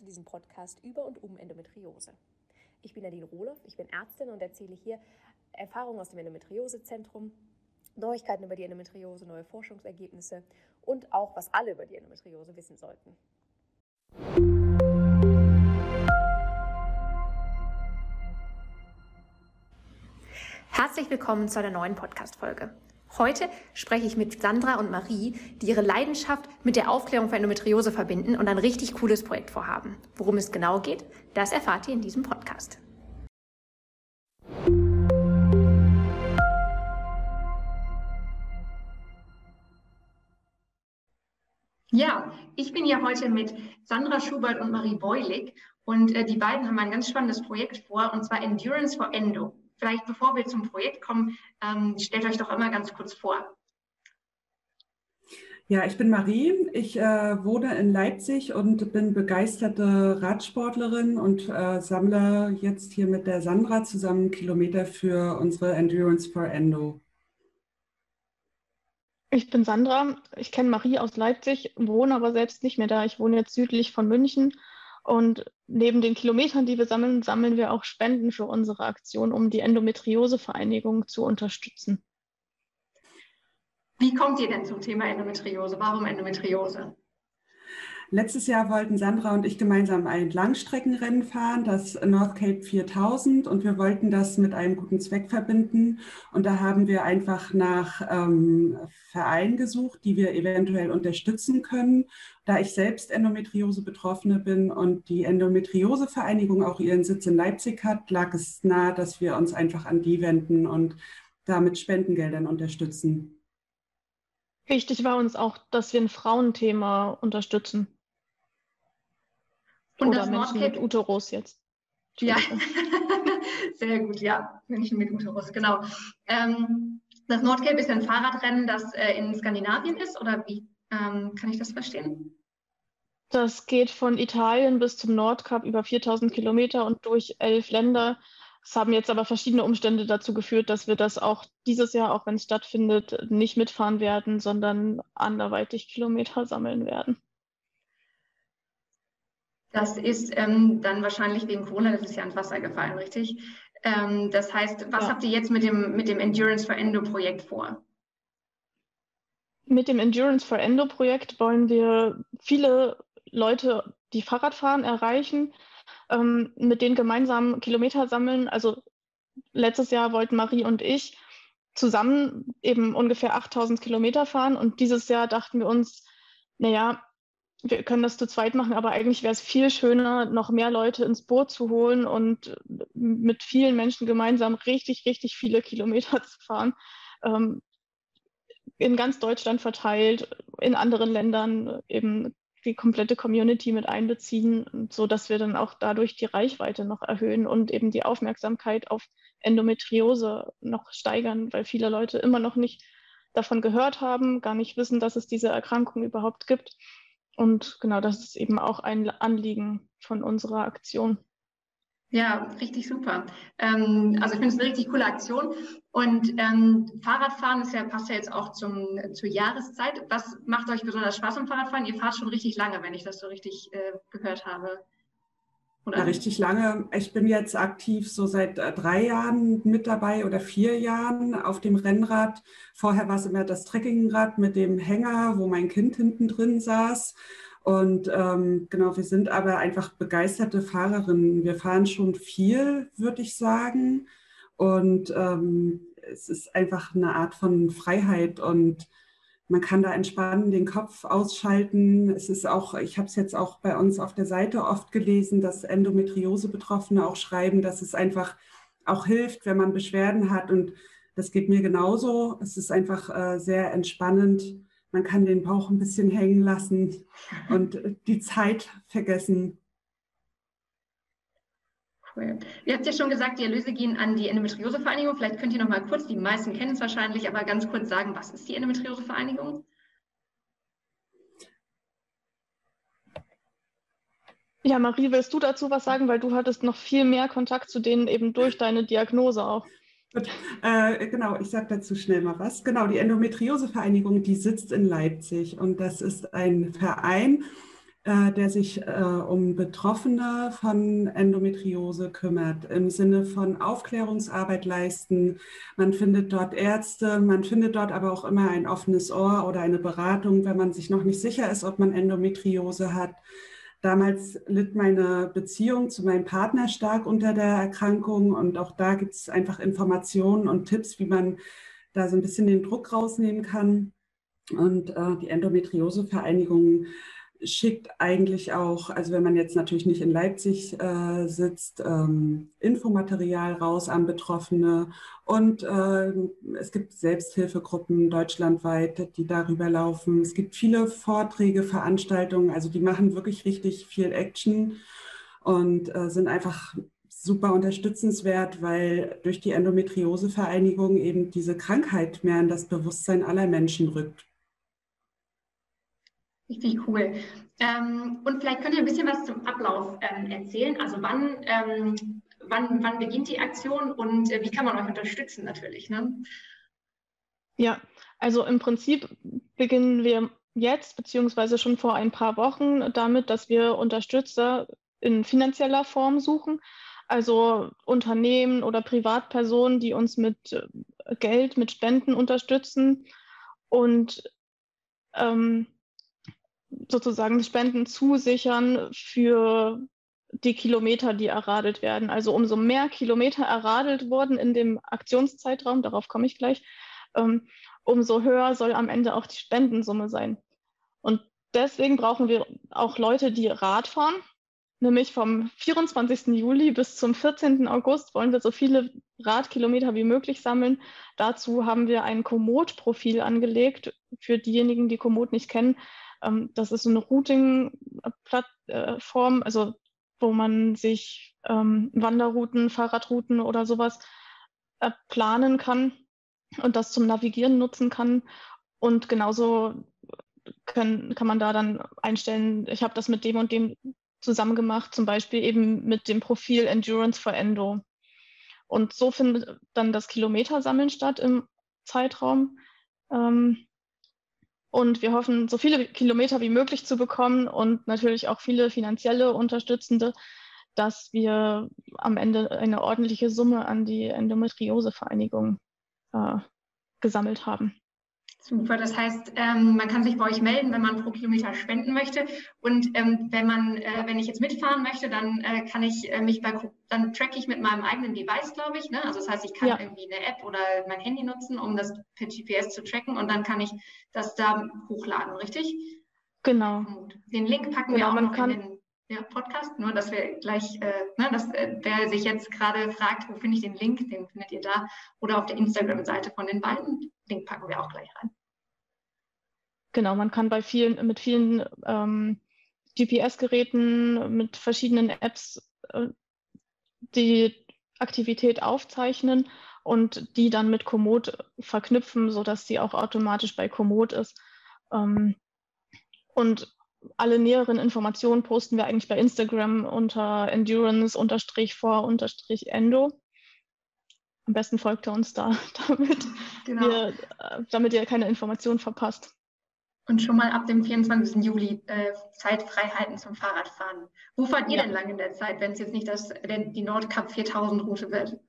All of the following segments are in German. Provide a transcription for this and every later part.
zu diesem Podcast über und um Endometriose. Ich bin Nadine Rohloff, ich bin Ärztin und erzähle hier Erfahrungen aus dem Endometriosezentrum, Neuigkeiten über die Endometriose, neue Forschungsergebnisse und auch, was alle über die Endometriose wissen sollten. Herzlich willkommen zu einer neuen Podcast-Folge. Heute spreche ich mit Sandra und Marie, die ihre Leidenschaft mit der Aufklärung für Endometriose verbinden und ein richtig cooles Projekt vorhaben. Worum es genau geht, das erfahrt ihr in diesem Podcast. Ja, ich bin ja heute mit Sandra Schubert und Marie Beulig und äh, die beiden haben ein ganz spannendes Projekt vor und zwar Endurance for Endo. Vielleicht bevor wir zum Projekt kommen, ähm, stellt euch doch immer ganz kurz vor. Ja, ich bin Marie. Ich äh, wohne in Leipzig und bin begeisterte Radsportlerin und äh, sammle jetzt hier mit der Sandra zusammen Kilometer für unsere Endurance for Endo. Ich bin Sandra. Ich kenne Marie aus Leipzig, wohne aber selbst nicht mehr da. Ich wohne jetzt südlich von München und neben den Kilometern, die wir sammeln, sammeln wir auch Spenden für unsere Aktion, um die Endometriosevereinigung zu unterstützen. Wie kommt ihr denn zum Thema Endometriose? Warum Endometriose? Letztes Jahr wollten Sandra und ich gemeinsam ein Langstreckenrennen fahren, das North Cape 4000, und wir wollten das mit einem guten Zweck verbinden. Und da haben wir einfach nach ähm, Vereinen gesucht, die wir eventuell unterstützen können. Da ich selbst Endometriose-Betroffene bin und die Endometriose-Vereinigung auch ihren Sitz in Leipzig hat, lag es nahe, dass wir uns einfach an die wenden und damit Spendengeldern unterstützen. Wichtig war uns auch, dass wir ein Frauenthema unterstützen. Und Oder das Menschen Nordcape, mit Uterus jetzt. Ja, sehr gut, ja, Menschen mit Uterus, genau. Ähm, das Nordcape ist ein Fahrradrennen, das äh, in Skandinavien ist, oder wie ähm, kann ich das verstehen? Das geht von Italien bis zum Nordkap über 4000 Kilometer und durch elf Länder. Es haben jetzt aber verschiedene Umstände dazu geführt, dass wir das auch dieses Jahr, auch wenn es stattfindet, nicht mitfahren werden, sondern anderweitig Kilometer sammeln werden. Das ist ähm, dann wahrscheinlich wegen Corona, das ist ja ins Wasser gefallen, richtig? Ähm, das heißt, was ja. habt ihr jetzt mit dem, mit dem Endurance for Endo Projekt vor? Mit dem Endurance for Endo Projekt wollen wir viele Leute, die Fahrrad fahren, erreichen, ähm, mit denen gemeinsam Kilometer sammeln. Also letztes Jahr wollten Marie und ich zusammen eben ungefähr 8000 Kilometer fahren und dieses Jahr dachten wir uns, naja, wir können das zu zweit machen, aber eigentlich wäre es viel schöner, noch mehr Leute ins Boot zu holen und mit vielen Menschen gemeinsam richtig, richtig viele Kilometer zu fahren. Ähm, in ganz Deutschland verteilt, in anderen Ländern eben die komplette Community mit einbeziehen, so dass wir dann auch dadurch die Reichweite noch erhöhen und eben die Aufmerksamkeit auf Endometriose noch steigern, weil viele Leute immer noch nicht davon gehört haben, gar nicht wissen, dass es diese Erkrankung überhaupt gibt. Und genau, das ist eben auch ein Anliegen von unserer Aktion. Ja, richtig super. Ähm, also ich finde es eine richtig coole Aktion. Und ähm, Fahrradfahren ist ja, passt ja jetzt auch zum, zur Jahreszeit. Was macht euch besonders Spaß am Fahrradfahren? Ihr fahrt schon richtig lange, wenn ich das so richtig äh, gehört habe. Oder? Ja, richtig lange. Ich bin jetzt aktiv so seit äh, drei Jahren mit dabei oder vier Jahren auf dem Rennrad. Vorher war es immer das Trekkingrad mit dem Hänger, wo mein Kind hinten drin saß. Und ähm, genau, wir sind aber einfach begeisterte Fahrerinnen. Wir fahren schon viel, würde ich sagen. Und ähm, es ist einfach eine Art von Freiheit und man kann da entspannen, den Kopf ausschalten. Es ist auch, ich habe es jetzt auch bei uns auf der Seite oft gelesen, dass Endometriose-Betroffene auch schreiben, dass es einfach auch hilft, wenn man Beschwerden hat. Und das geht mir genauso. Es ist einfach äh, sehr entspannend. Man kann den Bauch ein bisschen hängen lassen und die Zeit vergessen. Cool. Ihr habt ja schon gesagt, die Erlöse gehen an die Endometriosevereinigung. Vielleicht könnt ihr noch mal kurz, die meisten kennen es wahrscheinlich, aber ganz kurz sagen, was ist die Endometriosevereinigung? Ja, Marie, willst du dazu was sagen, weil du hattest noch viel mehr Kontakt zu denen eben durch deine Diagnose auch. Gut, äh, genau, ich sage dazu schnell mal was. Genau, die Endometriosevereinigung, die sitzt in Leipzig und das ist ein Verein, äh, der sich äh, um Betroffene von Endometriose kümmert, im Sinne von Aufklärungsarbeit leisten. Man findet dort Ärzte, man findet dort aber auch immer ein offenes Ohr oder eine Beratung, wenn man sich noch nicht sicher ist, ob man Endometriose hat. Damals litt meine Beziehung zu meinem Partner stark unter der Erkrankung und auch da gibt es einfach Informationen und Tipps, wie man da so ein bisschen den Druck rausnehmen kann. Und äh, die Endometriose-Vereinigung schickt eigentlich auch, also wenn man jetzt natürlich nicht in Leipzig äh, sitzt, ähm, Infomaterial raus an Betroffene. Und äh, es gibt Selbsthilfegruppen deutschlandweit, die darüber laufen. Es gibt viele Vorträge, Veranstaltungen, also die machen wirklich richtig viel Action und äh, sind einfach super unterstützenswert, weil durch die Endometriose-Vereinigung eben diese Krankheit mehr in das Bewusstsein aller Menschen rückt. Richtig cool. Ähm, und vielleicht könnt ihr ein bisschen was zum Ablauf ähm, erzählen. Also wann, ähm, wann, wann beginnt die Aktion und äh, wie kann man euch unterstützen natürlich? Ne? Ja, also im Prinzip beginnen wir jetzt beziehungsweise schon vor ein paar Wochen damit, dass wir Unterstützer in finanzieller Form suchen. Also Unternehmen oder Privatpersonen, die uns mit äh, Geld, mit Spenden unterstützen. Und ähm, sozusagen Spenden zusichern für die Kilometer, die erradelt werden. Also umso mehr Kilometer erradelt wurden in dem Aktionszeitraum, darauf komme ich gleich, ähm, umso höher soll am Ende auch die Spendensumme sein. Und deswegen brauchen wir auch Leute, die Rad fahren. Nämlich vom 24. Juli bis zum 14. August wollen wir so viele Radkilometer wie möglich sammeln. Dazu haben wir ein Komoot-Profil angelegt. Für diejenigen, die Komoot nicht kennen, ähm, das ist so eine Routing-Plattform, also wo man sich ähm, Wanderrouten, Fahrradrouten oder sowas äh, planen kann und das zum Navigieren nutzen kann. Und genauso können, kann man da dann einstellen, ich habe das mit dem und dem zusammen gemacht, zum Beispiel eben mit dem Profil Endurance for Endo. Und so findet dann das Kilometersammeln statt im Zeitraum. Ähm, und wir hoffen, so viele Kilometer wie möglich zu bekommen und natürlich auch viele finanzielle Unterstützende, dass wir am Ende eine ordentliche Summe an die Endometriose-Vereinigung äh, gesammelt haben. Super, das heißt, ähm, man kann sich bei euch melden, wenn man pro Kilometer spenden möchte. Und ähm, wenn man, äh, wenn ich jetzt mitfahren möchte, dann äh, kann ich äh, mich bei, dann track ich mit meinem eigenen Device, glaube ich. Ne? Also das heißt, ich kann ja. irgendwie eine App oder mein Handy nutzen, um das per GPS zu tracken und dann kann ich das da hochladen, richtig? Genau. Und den Link packen genau, wir auch noch kann, in den ja, Podcast, nur dass wir gleich, äh, ne, dass äh, wer sich jetzt gerade fragt, wo finde ich den Link, den findet ihr da oder auf der Instagram-Seite von den beiden. Link packen wir auch gleich rein. Genau, man kann bei vielen, mit vielen ähm, GPS-Geräten, mit verschiedenen Apps äh, die Aktivität aufzeichnen und die dann mit Komoot verknüpfen, sodass sie auch automatisch bei Komoot ist. Ähm, und alle näheren Informationen posten wir eigentlich bei Instagram unter endurance-for-endo. Am besten folgt ihr uns da, damit, genau. wir, äh, damit ihr keine Informationen verpasst. Und schon mal ab dem 24. Juli äh, Zeit frei halten zum Fahrradfahren. Wo fahrt ihr ja. denn lang in der Zeit, wenn es jetzt nicht das, die Nordcup 4000 Route wird?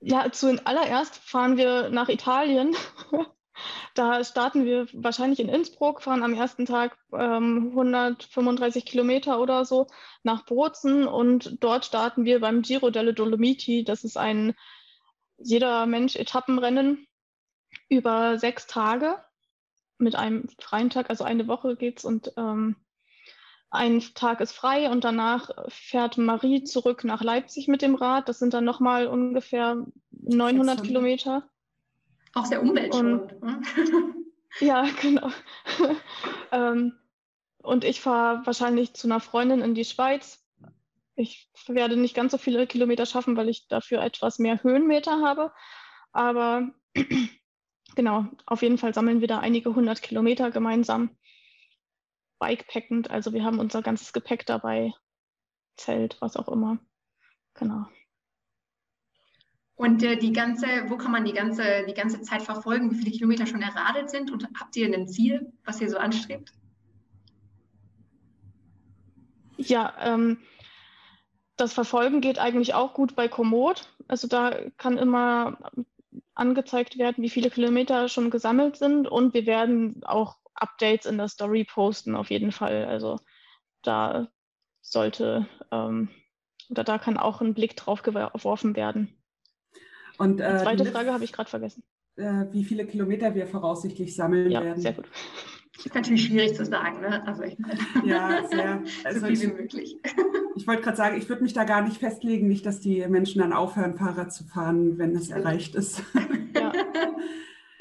Ja, zuallererst fahren wir nach Italien. Da starten wir wahrscheinlich in Innsbruck, fahren am ersten Tag ähm, 135 Kilometer oder so nach Bozen und dort starten wir beim Giro delle Dolomiti. Das ist ein jeder Mensch Etappenrennen über sechs Tage mit einem freien Tag, also eine Woche geht's und ähm, ein Tag ist frei und danach fährt Marie zurück nach Leipzig mit dem Rad. Das sind dann nochmal ungefähr 900 Kilometer. Auch sehr umweltschonend. Ne? ja, genau. ähm, und ich fahre wahrscheinlich zu einer Freundin in die Schweiz. Ich werde nicht ganz so viele Kilometer schaffen, weil ich dafür etwas mehr Höhenmeter habe. Aber genau, auf jeden Fall sammeln wir da einige hundert Kilometer gemeinsam. Bikepackend, also wir haben unser ganzes Gepäck dabei, Zelt, was auch immer. Genau. Und äh, die ganze, wo kann man die ganze, die ganze Zeit verfolgen, wie viele Kilometer schon erradelt sind? Und habt ihr ein Ziel, was ihr so anstrebt? Ja, ähm, das Verfolgen geht eigentlich auch gut bei Komoot. Also da kann immer angezeigt werden, wie viele Kilometer schon gesammelt sind und wir werden auch Updates in der Story posten auf jeden Fall. Also da sollte ähm, oder da kann auch ein Blick drauf geworfen werden. Und, äh, Die zweite Frage habe ich gerade vergessen. Äh, wie viele Kilometer wir voraussichtlich sammeln ja, werden. Sehr gut. Das ist natürlich schwierig zu sagen, ne? Also ich meine, ja, sehr. Also so viel wie möglich. Ich wollte gerade sagen, ich würde mich da gar nicht festlegen, nicht, dass die Menschen dann aufhören, Fahrrad zu fahren, wenn es erreicht ist. Ja.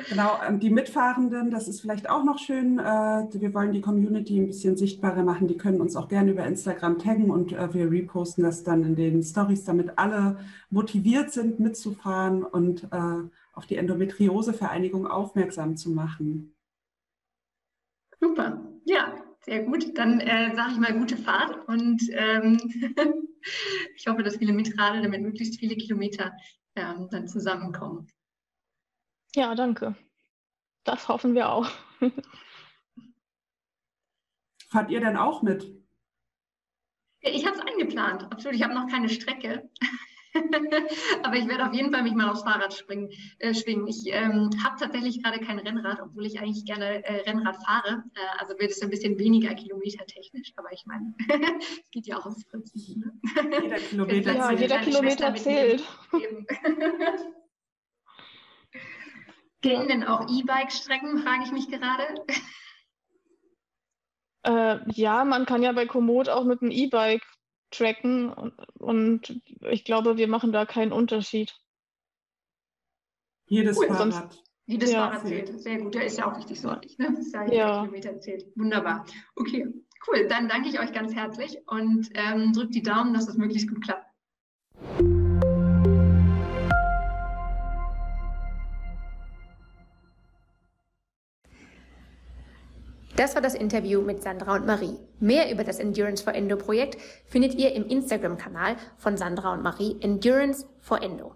Genau, ähm, die Mitfahrenden, das ist vielleicht auch noch schön. Äh, wir wollen die Community ein bisschen sichtbarer machen. Die können uns auch gerne über Instagram taggen und äh, wir reposten das dann in den Stories, damit alle motiviert sind, mitzufahren und äh, auf die Endometriose-Vereinigung aufmerksam zu machen. Super, ja, sehr gut. Dann äh, sage ich mal gute Fahrt und ähm, ich hoffe, dass viele Mitrade damit möglichst viele Kilometer ähm, dann zusammenkommen. Ja, danke. Das hoffen wir auch. Fahrt ihr denn auch mit? Ich habe es eingeplant. Absolut. Ich habe noch keine Strecke. Aber ich werde auf jeden Fall mich mal aufs Fahrrad springen, äh, schwingen. Ich ähm, habe tatsächlich gerade kein Rennrad, obwohl ich eigentlich gerne äh, Rennrad fahre. Äh, also wird es ein bisschen weniger kilometertechnisch. Aber ich meine, es geht ja auch ums Prinzip. Ne? Jeder Kilometer, ja, jeder Kilometer zählt. Gehen denn auch E-Bike-Strecken, frage ich mich gerade. Äh, ja, man kann ja bei Komoot auch mit dem E-Bike tracken und, und, ich glaube, wir machen da keinen Unterschied. Jedes cool, Fahrrad. Sonst, jedes ja. Fahrrad zählt. Sehr gut, der ist ja auch richtig sortig, ne? Das ist ja, ja. Kilometer zählt. Wunderbar. Okay, cool. Dann danke ich euch ganz herzlich und ähm, drückt die Daumen, dass das möglichst gut klappt. Das war das Interview mit Sandra und Marie. Mehr über das Endurance for Endo Projekt findet ihr im Instagram-Kanal von Sandra und Marie Endurance for Endo.